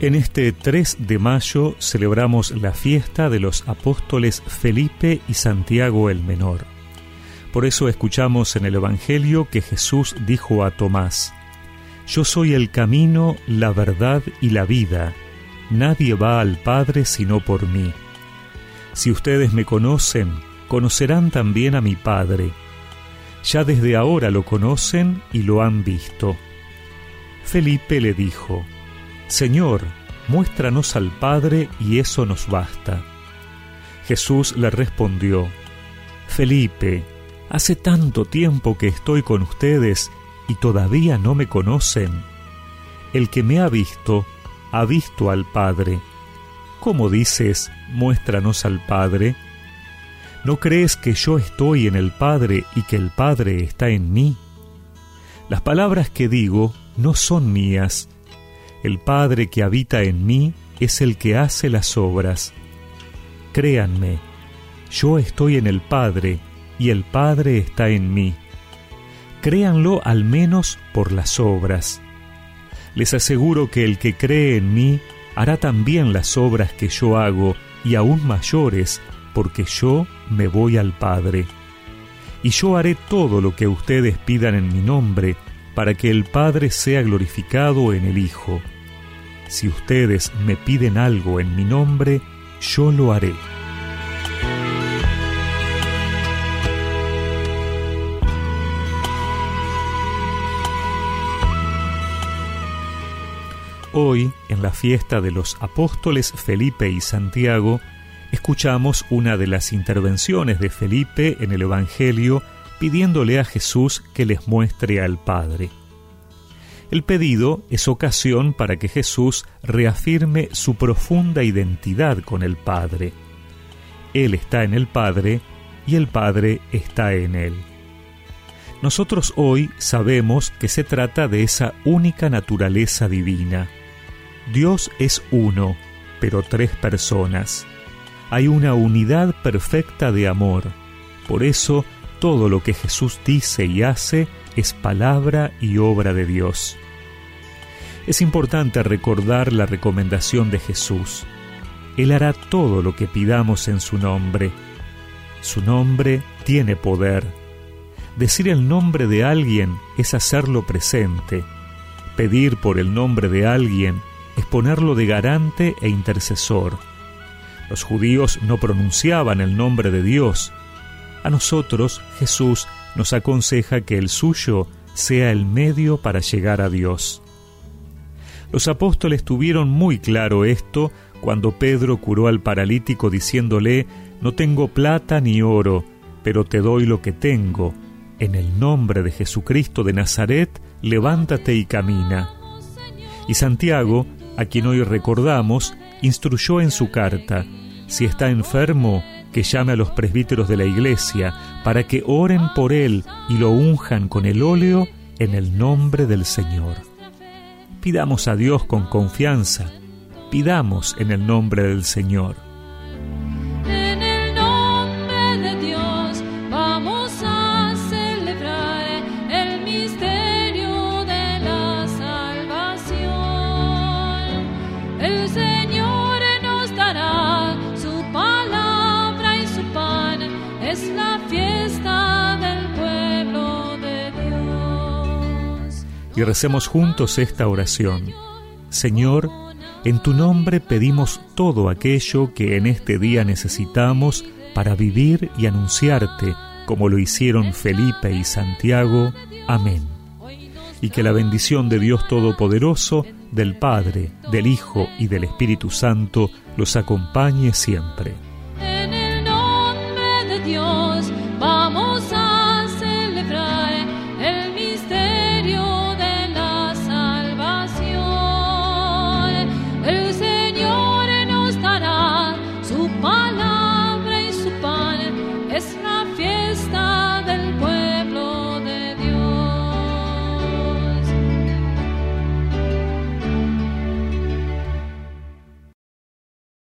En este 3 de mayo celebramos la fiesta de los apóstoles Felipe y Santiago el Menor. Por eso escuchamos en el Evangelio que Jesús dijo a Tomás, Yo soy el camino, la verdad y la vida. Nadie va al Padre sino por mí. Si ustedes me conocen, conocerán también a mi Padre. Ya desde ahora lo conocen y lo han visto. Felipe le dijo, Señor, muéstranos al Padre y eso nos basta. Jesús le respondió, Felipe, hace tanto tiempo que estoy con ustedes y todavía no me conocen. El que me ha visto, ha visto al Padre. ¿Cómo dices, muéstranos al Padre? ¿No crees que yo estoy en el Padre y que el Padre está en mí? Las palabras que digo no son mías, el Padre que habita en mí es el que hace las obras. Créanme, yo estoy en el Padre y el Padre está en mí. Créanlo al menos por las obras. Les aseguro que el que cree en mí hará también las obras que yo hago y aún mayores, porque yo me voy al Padre. Y yo haré todo lo que ustedes pidan en mi nombre, para que el Padre sea glorificado en el Hijo. Si ustedes me piden algo en mi nombre, yo lo haré. Hoy, en la fiesta de los apóstoles Felipe y Santiago, escuchamos una de las intervenciones de Felipe en el Evangelio pidiéndole a Jesús que les muestre al Padre. El pedido es ocasión para que Jesús reafirme su profunda identidad con el Padre. Él está en el Padre y el Padre está en Él. Nosotros hoy sabemos que se trata de esa única naturaleza divina. Dios es uno, pero tres personas. Hay una unidad perfecta de amor. Por eso, todo lo que Jesús dice y hace es palabra y obra de Dios. Es importante recordar la recomendación de Jesús. Él hará todo lo que pidamos en su nombre. Su nombre tiene poder. Decir el nombre de alguien es hacerlo presente. Pedir por el nombre de alguien es ponerlo de garante e intercesor. Los judíos no pronunciaban el nombre de Dios. Nosotros Jesús nos aconseja que el suyo sea el medio para llegar a Dios. Los apóstoles tuvieron muy claro esto cuando Pedro curó al paralítico diciéndole, No tengo plata ni oro, pero te doy lo que tengo. En el nombre de Jesucristo de Nazaret, levántate y camina. Y Santiago, a quien hoy recordamos, instruyó en su carta, Si está enfermo, que llame a los presbíteros de la iglesia, para que oren por él y lo unjan con el óleo en el nombre del Señor. Pidamos a Dios con confianza, pidamos en el nombre del Señor. Y recemos juntos esta oración. Señor, en tu nombre pedimos todo aquello que en este día necesitamos para vivir y anunciarte, como lo hicieron Felipe y Santiago. Amén. Y que la bendición de Dios Todopoderoso, del Padre, del Hijo y del Espíritu Santo los acompañe siempre.